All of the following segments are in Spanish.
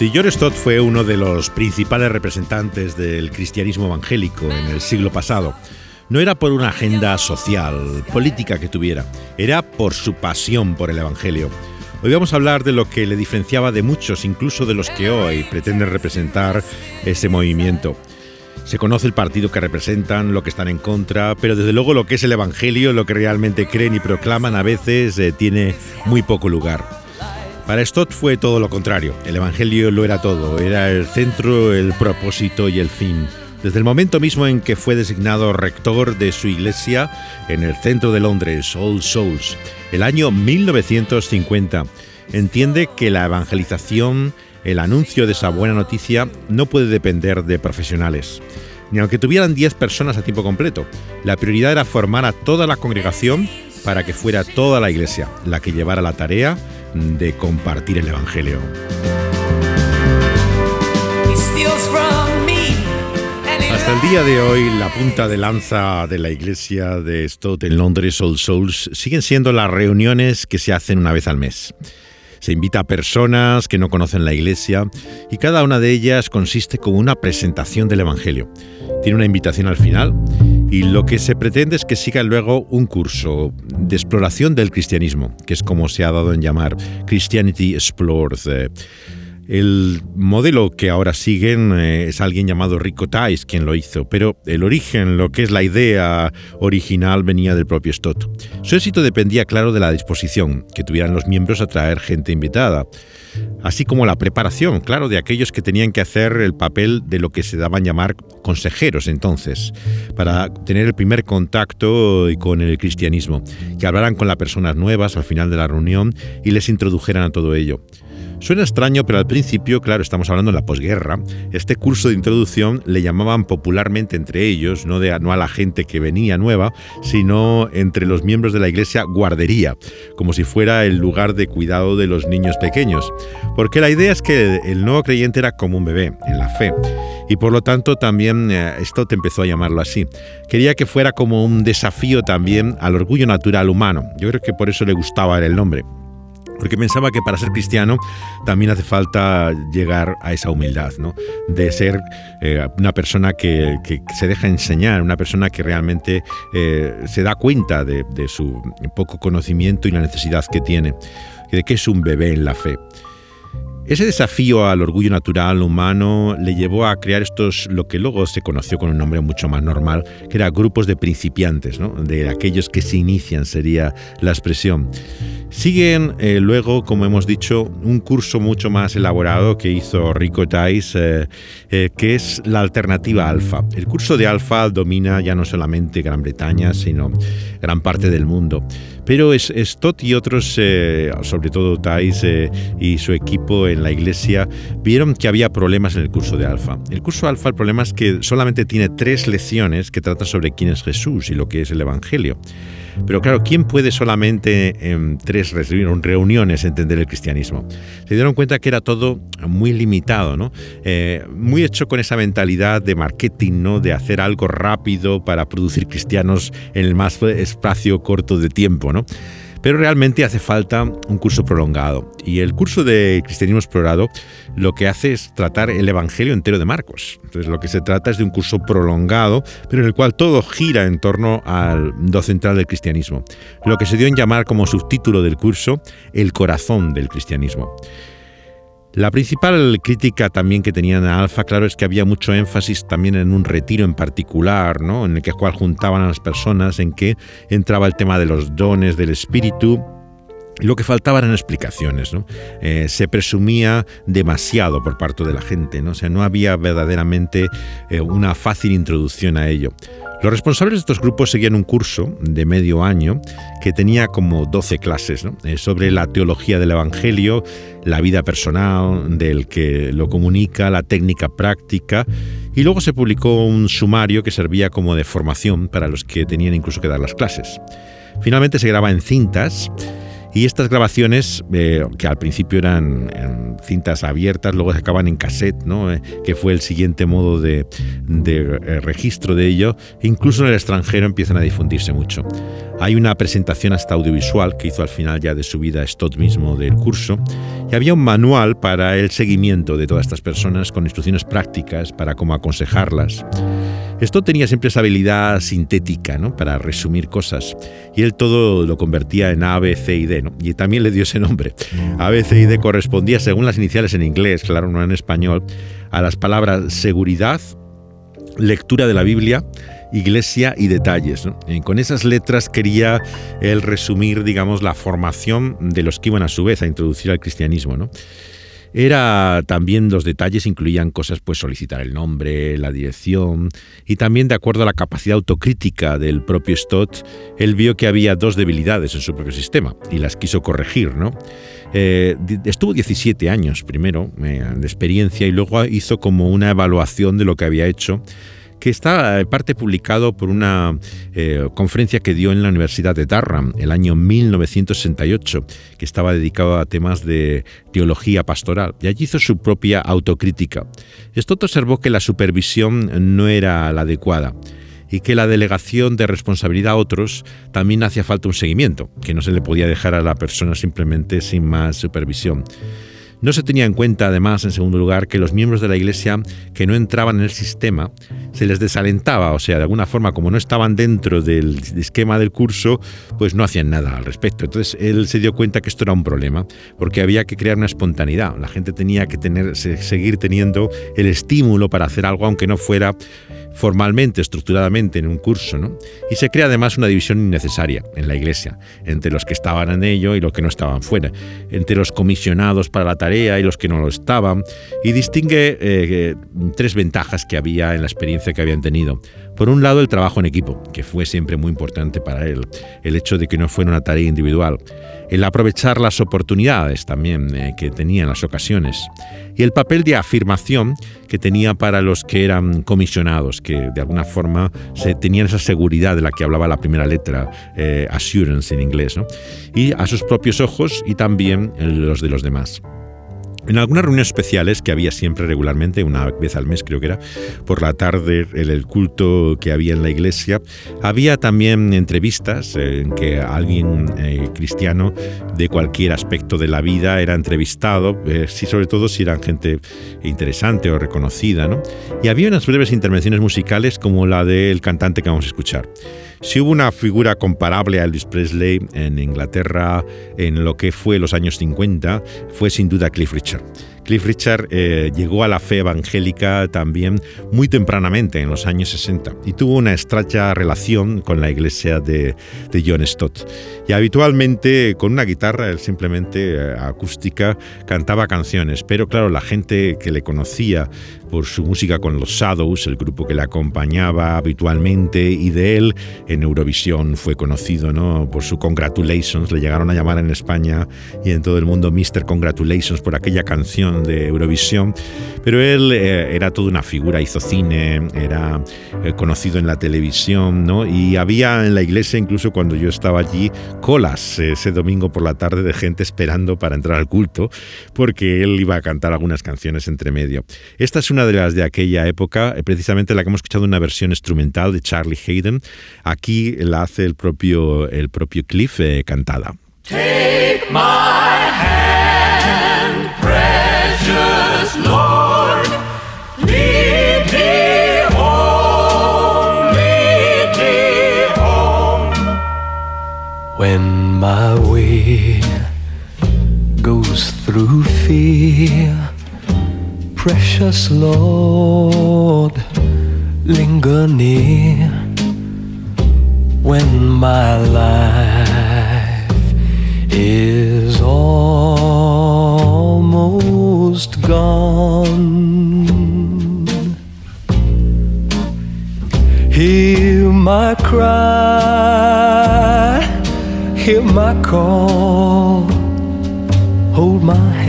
Si John Stott fue uno de los principales representantes del cristianismo evangélico en el siglo pasado, no era por una agenda social, política que tuviera, era por su pasión por el Evangelio. Hoy vamos a hablar de lo que le diferenciaba de muchos, incluso de los que hoy pretenden representar ese movimiento. Se conoce el partido que representan, lo que están en contra, pero desde luego lo que es el Evangelio, lo que realmente creen y proclaman, a veces eh, tiene muy poco lugar. Para Stott fue todo lo contrario. El Evangelio lo era todo, era el centro, el propósito y el fin. Desde el momento mismo en que fue designado rector de su iglesia en el centro de Londres, All Souls, el año 1950, entiende que la evangelización, el anuncio de esa buena noticia, no puede depender de profesionales. Ni aunque tuvieran 10 personas a tiempo completo, la prioridad era formar a toda la congregación para que fuera toda la iglesia la que llevara la tarea de compartir el Evangelio. Hasta el día de hoy, la punta de lanza de la iglesia de Stott en Londres, All Souls, siguen siendo las reuniones que se hacen una vez al mes. Se invita a personas que no conocen la iglesia y cada una de ellas consiste como una presentación del Evangelio. Tiene una invitación al final y lo que se pretende es que siga luego un curso de exploración del cristianismo, que es como se ha dado en llamar Christianity Explored. El modelo que ahora siguen eh, es alguien llamado Rico Tais quien lo hizo, pero el origen, lo que es la idea original, venía del propio Stott. Su éxito dependía, claro, de la disposición que tuvieran los miembros a traer gente invitada, así como la preparación, claro, de aquellos que tenían que hacer el papel de lo que se daban llamar consejeros entonces, para tener el primer contacto con el cristianismo, que hablaran con las personas nuevas al final de la reunión y les introdujeran a todo ello. Suena extraño, pero al principio, claro, estamos hablando de la posguerra, este curso de introducción le llamaban popularmente entre ellos, no, de, no a la gente que venía nueva, sino entre los miembros de la iglesia guardería, como si fuera el lugar de cuidado de los niños pequeños. Porque la idea es que el nuevo creyente era como un bebé en la fe. Y por lo tanto también eh, esto te empezó a llamarlo así. Quería que fuera como un desafío también al orgullo natural humano. Yo creo que por eso le gustaba el nombre porque pensaba que para ser cristiano también hace falta llegar a esa humildad, ¿no? de ser eh, una persona que, se deja enseñar, una persona que realmente eh, se da cuenta de, de su poco conocimiento y la necesidad que tiene, de que es un bebé en la fe. Ese desafío al orgullo natural humano le llevó a crear estos, lo que luego se conoció con un nombre mucho más normal, que eran grupos de principiantes, ¿no? de aquellos que se inician, sería la expresión. Siguen eh, luego, como hemos dicho, un curso mucho más elaborado que hizo Rico Tais, eh, eh, que es la alternativa alfa. El curso de alfa domina ya no solamente Gran Bretaña, sino gran parte del mundo. Pero Stott y otros, sobre todo Tais y su equipo en la iglesia, vieron que había problemas en el curso de alfa. El curso alfa, el problema es que solamente tiene tres lecciones que tratan sobre quién es Jesús y lo que es el Evangelio. Pero claro, ¿quién puede solamente en tres reuniones entender el cristianismo? Se dieron cuenta que era todo muy limitado, ¿no? Eh, muy hecho con esa mentalidad de marketing, ¿no? de hacer algo rápido para producir cristianos en el más espacio corto de tiempo. ¿no? Pero realmente hace falta un curso prolongado. Y el curso de Cristianismo Explorado lo que hace es tratar el Evangelio entero de Marcos. Entonces lo que se trata es de un curso prolongado, pero en el cual todo gira en torno al do central del cristianismo. Lo que se dio en llamar como subtítulo del curso el corazón del cristianismo. La principal crítica también que tenían a Alfa, claro, es que había mucho énfasis también en un retiro en particular, ¿no? en el que cual juntaban a las personas, en que entraba el tema de los dones del espíritu, lo que faltaba eran explicaciones, ¿no? Eh, se presumía demasiado por parte de la gente, ¿no? O sea, no había verdaderamente eh, una fácil introducción a ello. Los responsables de estos grupos seguían un curso de medio año que tenía como 12 clases eh, sobre la teología del Evangelio, la vida personal del que lo comunica, la técnica práctica y luego se publicó un sumario que servía como de formación para los que tenían incluso que dar las clases. Finalmente se graba en cintas y estas grabaciones, eh, que al principio eran cintas abiertas, luego se acaban en cassette, ¿no? Eh, que fue el siguiente modo de, eh, registro de ello, incluso en el extranjero empiezan a difundirse mucho. Hay una presentación hasta audiovisual que hizo al final ya de su vida Stott mismo del curso y había un manual para el seguimiento de todas estas personas con instrucciones prácticas para cómo aconsejarlas. Esto tenía siempre esa habilidad sintética ¿no? para resumir cosas y él todo lo convertía en A, B, C y D ¿no? y también le dio ese nombre. A, B, C y D correspondía según las iniciales en inglés, claro, no en español, a las palabras seguridad, lectura de la Biblia, iglesia y detalles. Con esas letras quería él resumir, digamos, la formación de los que iban a su vez a introducir al cristianismo. ¿no? Era también los detalles incluían cosas, pues solicitar el nombre, la dirección y también de acuerdo a la capacidad autocrítica del propio Stott, él vio que había dos debilidades en su propio sistema y las quiso corregir, ¿no? Eh, estuvo 17 años primero eh, de experiencia y luego hizo como una evaluación de lo que había hecho que está en eh, parte publicado por una eh, conferencia que dio en la Universidad de Durham el año 1968, que estaba dedicado a temas de teología pastoral, y allí hizo su propia autocrítica. Stott observó que la supervisión no era la adecuada y que la delegación de responsabilidad a otros también hacía falta un seguimiento, que no se le podía dejar a la persona simplemente sin más supervisión. No se tenía en cuenta, además, en segundo lugar, que los miembros de la Iglesia que no entraban en el sistema se les desalentaba, o sea, de alguna forma, como no estaban dentro del esquema del curso, pues no hacían nada al respecto. Entonces él se dio cuenta que esto era un problema, porque había que crear una espontaneidad. La gente tenía que tener, seguir teniendo el estímulo para hacer algo, aunque no fuera formalmente, estructuradamente en un curso, ¿no? Y se crea además una división innecesaria en la iglesia, entre los que estaban en ello y los que no estaban fuera, entre los comisionados para la tarea y los que no lo estaban, y distingue eh, tres ventajas que había en la experiencia que habían tenido. Por un lado, el trabajo en equipo, que fue siempre muy importante para él, el hecho de que no fuera una tarea individual, el aprovechar las oportunidades también eh, que tenía en las ocasiones, y el papel de afirmación que tenía para los que eran comisionados, que de alguna forma se tenían esa seguridad de la que hablaba la primera letra, eh, assurance en inglés, y a sus propios ojos y también los de los demás. En algunas reuniones especiales que había siempre regularmente, una vez al mes creo que era, por la tarde, en el culto que había en la iglesia, había también entrevistas en que alguien eh, cristiano de cualquier aspecto de la vida era entrevistado, eh, sobre todo si eran gente interesante o reconocida, ¿no? Y había unas breves intervenciones musicales como la del cantante que vamos a escuchar. Si hubo una figura comparable a Elvis Presley en Inglaterra en lo que fue los años 50, fue sin duda Cliff Richard. Cliff Richard eh, llegó a la fe evangélica también muy tempranamente, en los años 60, y tuvo una estrecha relación con la iglesia de, John Stott. Y habitualmente con una guitarra, él simplemente eh, acústica, cantaba canciones, pero claro, la gente que le conocía por su música con los Shadows, el grupo que le acompañaba habitualmente, y de él en Eurovisión fue conocido ¿no? por su Congratulations, le llegaron a llamar en España y en todo el mundo Mr. Congratulations por aquella canción de Eurovisión, pero él eh, era toda una figura, hizo cine, era eh, conocido en la televisión, ¿no? y había en la iglesia, incluso cuando yo estaba allí, colas ese domingo por la tarde de gente esperando para entrar al culto, porque él iba a cantar algunas canciones entre medio. Esta es una de las de aquella época, eh, precisamente la que hemos escuchado una versión instrumental de Charlie Hayden. Aquí la hace el propio, el propio Cliff eh, cantada. Take my fear. precious Lord, linger near when my life is almost gone. Hear my cry, hear my call,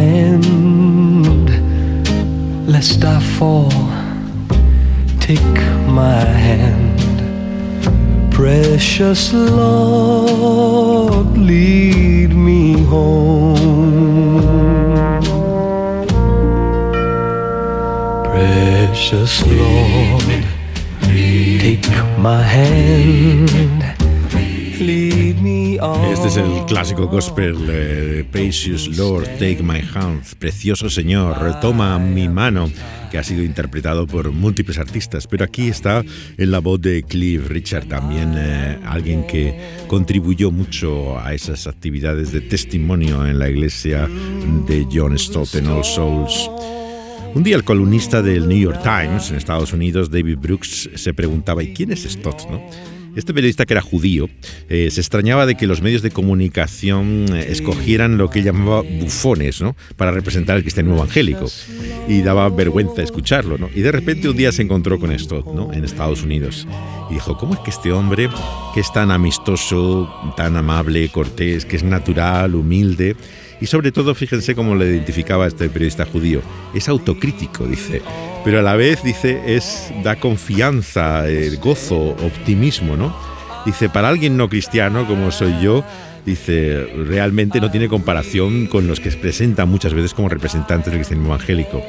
hand lest I fall, take my hand. Precious Lord, lead me home. Precious Lord, take my hand Este es el clásico gospel, eh, Precious Lord, Take My Hand, Precioso Señor, retoma mi mano, que ha sido interpretado por múltiples artistas, pero aquí está en la voz de Cliff Richard, también eh, alguien que contribuyó mucho a esas actividades de testimonio en la iglesia de John Stott en All Souls. Un día el columnista del New York Times en Estados Unidos, David Brooks, se preguntaba, ¿y quién es Stott? Este periodista, que era judío, eh, se extrañaba de que los medios de comunicación eh, escogieran lo que él llamaba bufones ¿no? para representar el cristianismo evangélico. Y daba vergüenza escucharlo. ¿no? Y de repente un día se encontró con esto ¿no? en Estados Unidos. Y dijo, ¿cómo es que este hombre, que es tan amistoso, tan amable, cortés, que es natural, humilde, y sobre todo, fíjense cómo le identificaba este periodista judío. Es autocrítico, dice. Pero a la vez, dice, es da confianza, gozo, optimismo, ¿no? Dice, para alguien no cristiano como soy yo, dice, realmente no tiene comparación con los que se presentan muchas veces como representantes del cristianismo evangélico.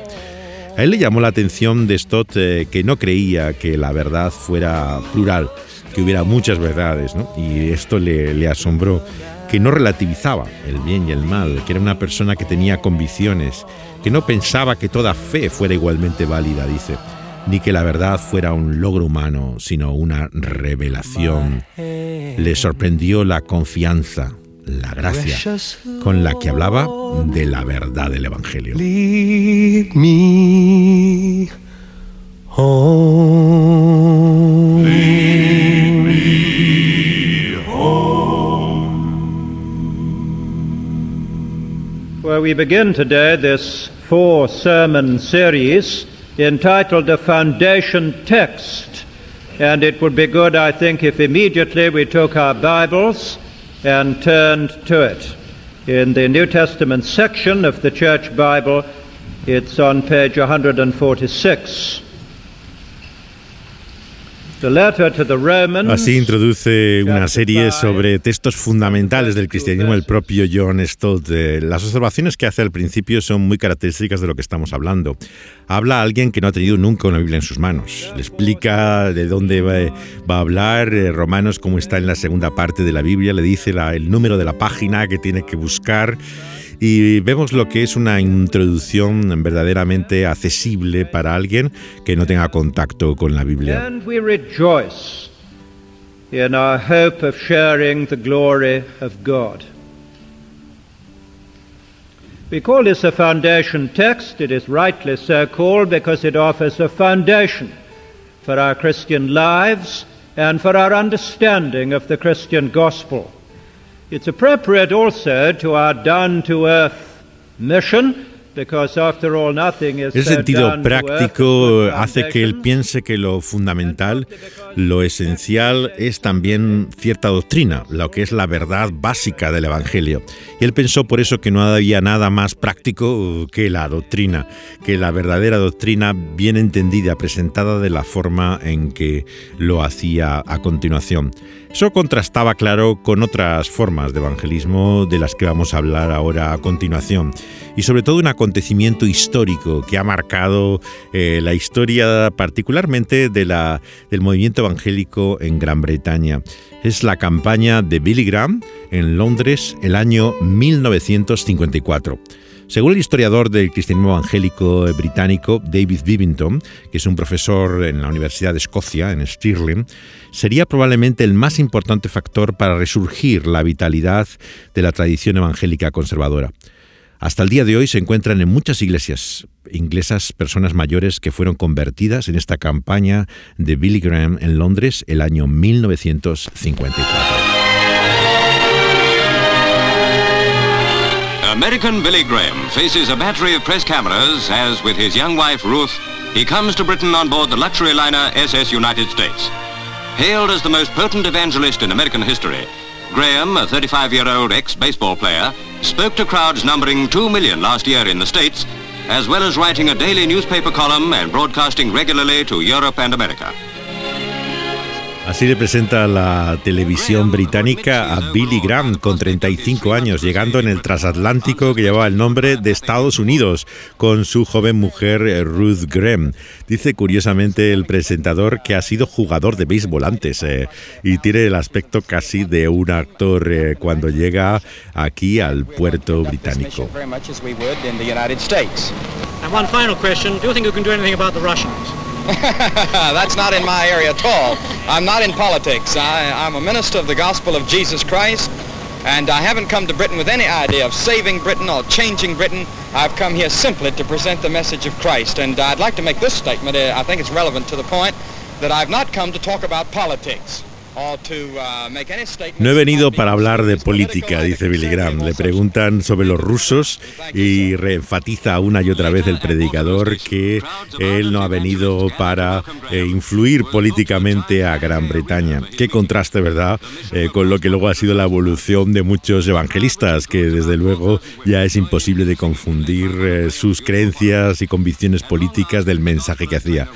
A él le llamó la atención de Stott eh, que no creía que la verdad fuera plural, que hubiera muchas verdades, ¿no? Y esto le asombró que no relativizaba el bien y el mal, que era una persona que tenía convicciones, que no pensaba que toda fe fuera igualmente válida, dice, ni que la verdad fuera un logro humano, sino una revelación. Le sorprendió la confianza, la gracia con la que hablaba de la verdad del Evangelio. where we begin today this four sermon series entitled The Foundation Text. And it would be good, I think, if immediately we took our Bibles and turned to it. In the New Testament section of the Church Bible, it's on page 146. Así introduce una serie sobre textos fundamentales del cristianismo el propio John Stott. Las observaciones que hace al principio son muy características de lo que estamos hablando. Habla a alguien que no ha tenido nunca una Biblia en sus manos. Le explica de dónde va, a hablar, eh, Romanos, cómo está en la segunda parte de la Biblia, le dice el número de la página que tiene que buscar y vemos lo que es una introducción verdaderamente accesible para alguien que no tenga contacto con la Biblia. And we rejoice in our hope of sharing the glory of God. We call this a foundation text. It is rightly so called because it offers a foundation for our Christian lives and for our understanding of the Christian gospel. It's appropriate also to our down to earth mission El sentido práctico hace que él piense que lo fundamental, lo esencial es también cierta doctrina, lo que es la verdad básica del Evangelio. Y él pensó por eso que no había nada más práctico que la doctrina, que la verdadera doctrina bien entendida, presentada de la forma en que lo hacía a continuación. Eso contrastaba, claro, con otras formas de evangelismo de las que vamos a hablar ahora a continuación. Y sobre todo un acontecimiento histórico que ha marcado eh, la historia particularmente de la, del movimiento evangélico en Gran Bretaña. Es la campaña de Billy Graham en Londres el año 1954. Según el historiador del cristianismo evangélico británico David Bivington, que es un profesor en la Universidad de Escocia, en Stirling, sería probablemente el más importante factor para resurgir la vitalidad de la tradición evangélica conservadora. Hasta el día de hoy se encuentran en muchas iglesias inglesas personas mayores que fueron convertidas en esta campaña de Billy Graham en Londres el año 1954. American Billy Graham faces a battery of press cameras as, with his young wife Ruth, he comes to Britain on board the luxury liner SS United States. Hailed as the most potent evangelist in American history, Graham, a 35-year-old ex-baseball player, spoke to crowds numbering 2 million last year in the States, as well as writing a daily newspaper column and broadcasting regularly to Europe and America. Así le presenta la televisión británica a Billy Graham con 35 años, llegando en el transatlántico que llevaba el nombre de Estados Unidos con su joven mujer eh, Ruth Graham. Dice curiosamente el presentador que ha sido jugador de béisbol antes eh, y tiene el aspecto casi de un actor eh, cuando llega aquí al puerto británico. That's not in my area at all. I'm not in politics. I, I'm a minister of the gospel of Jesus Christ, and I haven't come to Britain with any idea of saving Britain or changing Britain. I've come here simply to present the message of Christ, and I'd like to make this statement. I think it's relevant to the point that I've not come to talk about politics. No he venido para hablar de política, dice Billy Graham. Le preguntan sobre los rusos y reenfatiza una y otra vez el predicador que él no ha venido para eh, influir políticamente a Gran Bretaña. Qué contraste, ¿verdad?, eh, con lo que luego ha sido la evolución de muchos evangelistas, que desde luego ya es imposible de confundir eh, sus creencias y convicciones políticas del mensaje que hacía.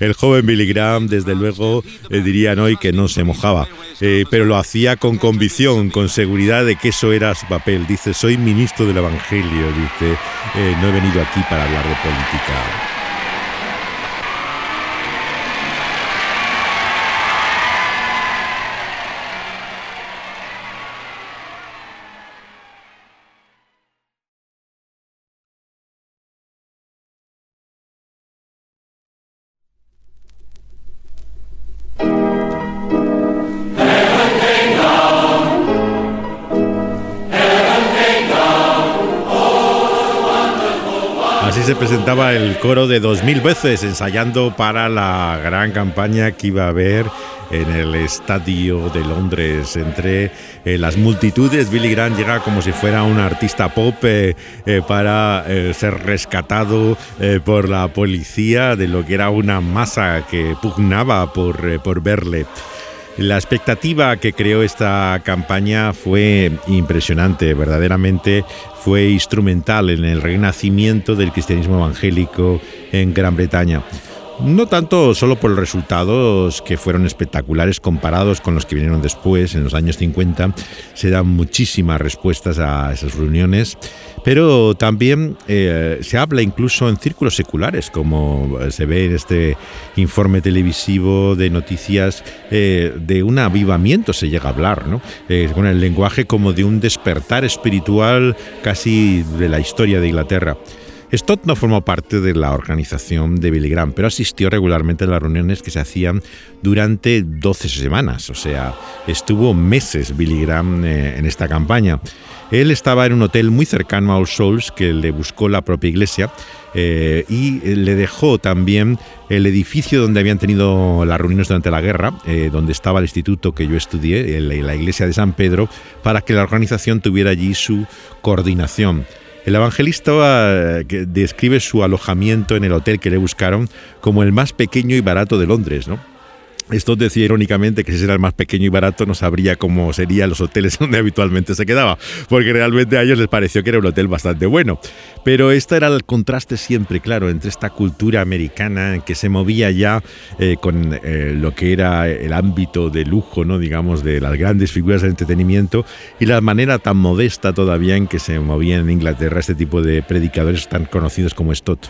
El joven Billy Graham, desde luego, eh, dirían hoy que no se mojaba, eh, pero lo hacía con convicción, con seguridad de que eso era su papel. Dice, soy ministro del Evangelio, dice, eh, no he venido aquí para hablar de política. Se presentaba el coro de 2000 veces ensayando para la gran campaña que iba a haber en el estadio de Londres. Entre eh, las multitudes, Billy Graham llega como si fuera un artista pop eh, eh, para ser rescatado por la policía de lo que era una masa que pugnaba por, por verle. La expectativa que creó esta campaña fue impresionante, verdaderamente fue instrumental en el renacimiento del cristianismo evangélico en Gran Bretaña. No tanto solo por los resultados que fueron espectaculares comparados con los que vinieron después, en los años 50, se dan muchísimas respuestas a esas reuniones, pero también eh, se habla incluso en círculos seculares, como se ve en este informe televisivo de noticias, eh, de un avivamiento se llega a hablar, ¿no? Eh, con el lenguaje como de un despertar espiritual casi de la historia de Inglaterra. Stott no formó parte de la organización de Billy Graham, pero asistió regularmente a las reuniones que se hacían durante 12 semanas, o sea, estuvo meses Billy Graham eh, en esta campaña. Él estaba en un hotel muy cercano a All Souls que le buscó la propia iglesia eh, y le dejó también el edificio donde habían tenido las reuniones durante la guerra, eh, donde estaba el instituto que yo estudié, la iglesia de San Pedro, para que la organización tuviera allí su coordinación. El evangelista eh, describe su alojamiento en el hotel que le buscaron como el más pequeño y barato de Londres, ¿no? Esto decía irónicamente que si era el más pequeño y barato no sabría cómo serían los hoteles donde habitualmente se quedaba, porque realmente a ellos les pareció que era un hotel bastante bueno. Pero este era el contraste siempre, claro, entre esta cultura americana que se movía ya eh, con eh, lo que era el ámbito de lujo, ¿no? digamos, de las grandes figuras del entretenimiento y la manera tan modesta todavía en que se movían en Inglaterra este tipo de predicadores tan conocidos como Stott.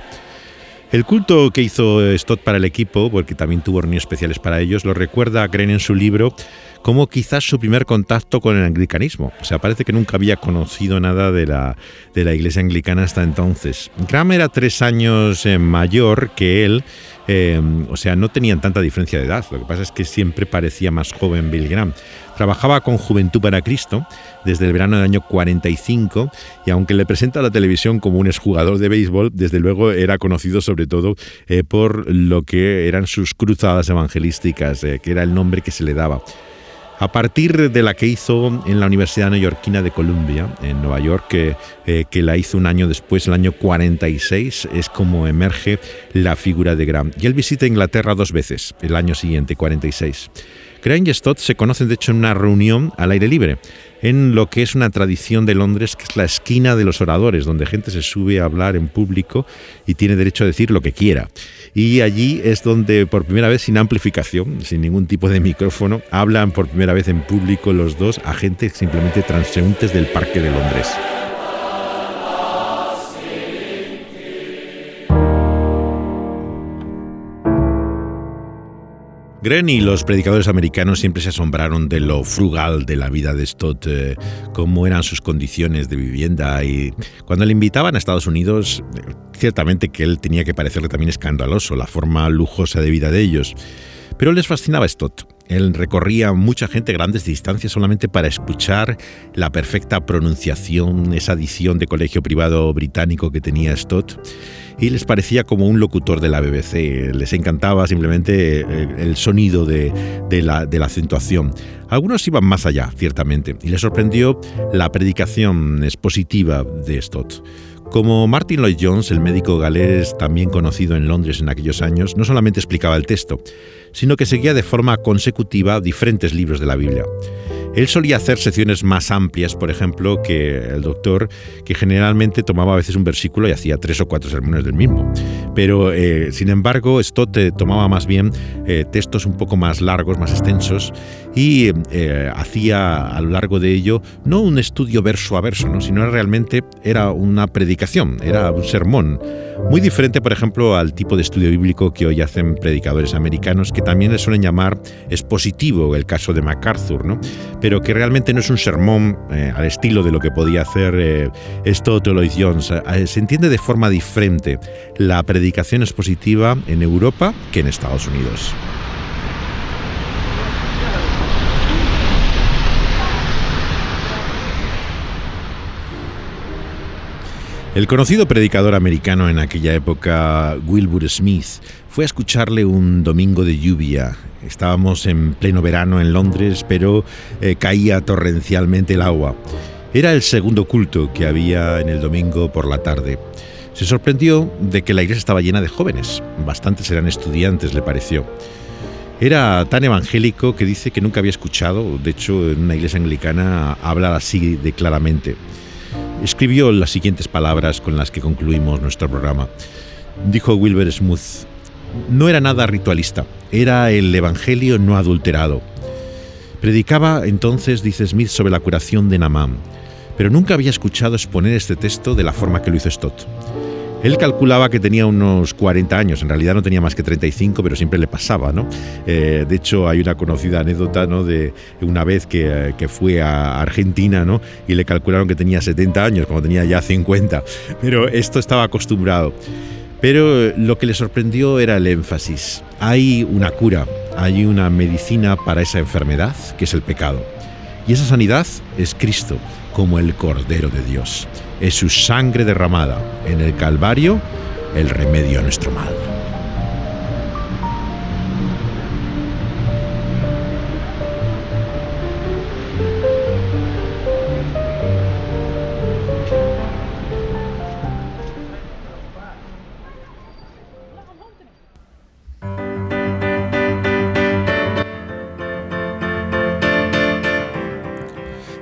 El culto que hizo Stott para el equipo, porque también tuvo reuniones especiales para ellos, lo recuerda Gren en su libro como quizás su primer contacto con el anglicanismo. O sea, parece que nunca había conocido nada de la, de la iglesia anglicana hasta entonces. Graham era tres años eh, mayor que él, eh, o sea, no tenían tanta diferencia de edad. Lo que pasa es que siempre parecía más joven Bill Graham. Trabajaba con Juventud para Cristo desde el verano del año 45 y aunque le presenta a la televisión como un exjugador de béisbol, desde luego era conocido sobre todo eh, por lo que eran sus cruzadas evangelísticas, eh, que era el nombre que se le daba. A partir de la que hizo en la Universidad Neoyorquina de Columbia, en Nueva York, que, eh, que, la hizo un año después, el año 46, es como emerge la figura de Graham. Y él visita Inglaterra dos veces, el año siguiente, 46. Graham y Stott se conocen de hecho en una reunión al aire libre, en lo que es una tradición de Londres que es la esquina de los oradores, donde gente se sube a hablar en público y tiene derecho a decir lo que quiera. Y allí es donde por primera vez sin amplificación, sin ningún tipo de micrófono, hablan por primera vez en público los dos a gente simplemente transeúntes del Parque de Londres. Gren y los predicadores americanos siempre se asombraron de lo frugal de la vida de Stott, eh, cómo eran sus condiciones de vivienda y cuando le invitaban a Estados Unidos, ciertamente que él tenía que parecerle también escandaloso la forma lujosa de vida de ellos. Pero les fascinaba Stott. Él recorría mucha gente grandes distancias solamente para escuchar la perfecta pronunciación, esa edición de colegio privado británico que tenía Stott y les parecía como un locutor de la BBC. Les encantaba simplemente eh, el sonido de, la, de la acentuación. Algunos iban más allá, ciertamente, y les sorprendió la predicación expositiva de Stott. Como Martin Lloyd Jones, el médico galés también conocido en Londres en aquellos años, no solamente explicaba el texto, sino que seguía de forma consecutiva diferentes libros de la Biblia. Él solía hacer secciones más amplias, por ejemplo, que el doctor, que generalmente tomaba a veces un versículo y hacía tres o cuatro sermones del mismo. Pero, eh, sin embargo, Stott eh, tomaba más bien eh, textos un poco más largos, más extensos, y hacía a lo largo de ello no un estudio verso a verso, ¿no? sino realmente era una predicación, era un sermón. Muy diferente, por ejemplo, al tipo de estudio bíblico que hoy hacen predicadores americanos, que también le suelen llamar expositivo, el caso de MacArthur, ¿no? pero que realmente no es un sermón eh, al estilo de lo que podía hacer eh, esto Lloyd Jones. Eh, se entiende de forma diferente la predicación expositiva en Europa que en Estados Unidos. El conocido predicador americano en aquella época, Wilbur Smith, fue a escucharle un domingo de lluvia. Estábamos en pleno verano en Londres, pero eh, caía torrencialmente el agua. Era el segundo culto que había en el domingo por la tarde. Se sorprendió de que la iglesia estaba llena de jóvenes. Bastantes eran estudiantes, le pareció. Era tan evangélico que dice que nunca había escuchado, de hecho en una iglesia anglicana habla así de claramente escribió las siguientes palabras con las que concluimos nuestro programa. Dijo Wilbur Smith, no era nada ritualista, era el Evangelio no adulterado. Predicaba entonces, dice Smith, sobre la curación de Namán, pero nunca había escuchado exponer este texto de la forma que lo hizo Stott. Él calculaba que tenía unos 40 años, en realidad no tenía más que 35, pero siempre le pasaba, ¿no? Eh, de hecho, hay una conocida anécdota, ¿no? De una vez que, que, fue a Argentina, ¿no? Y le calcularon que tenía 70 años, como tenía ya 50, pero esto estaba acostumbrado. Pero lo que le sorprendió era el énfasis. Hay una cura, hay una medicina para esa enfermedad, que es el pecado. Y esa sanidad es Cristo, como el Cordero de Dios es su sangre derramada en el Calvario el remedio a nuestro mal.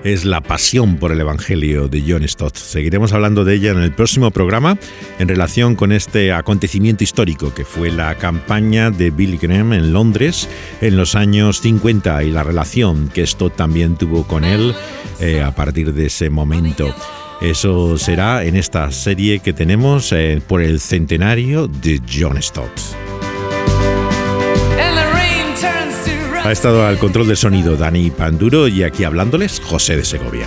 Es la pasión por el Evangelio de John Stott. Seguiremos hablando de ella en el próximo programa en relación con este acontecimiento histórico que fue la campaña de Bill Graham en Londres en los años 50 y la relación que Stott también tuvo con él eh, a partir de ese momento. Eso será en esta serie que tenemos eh, por el centenario de John Stott. Ha estado al control del sonido Dani Panduro y aquí hablándoles José de Segovia.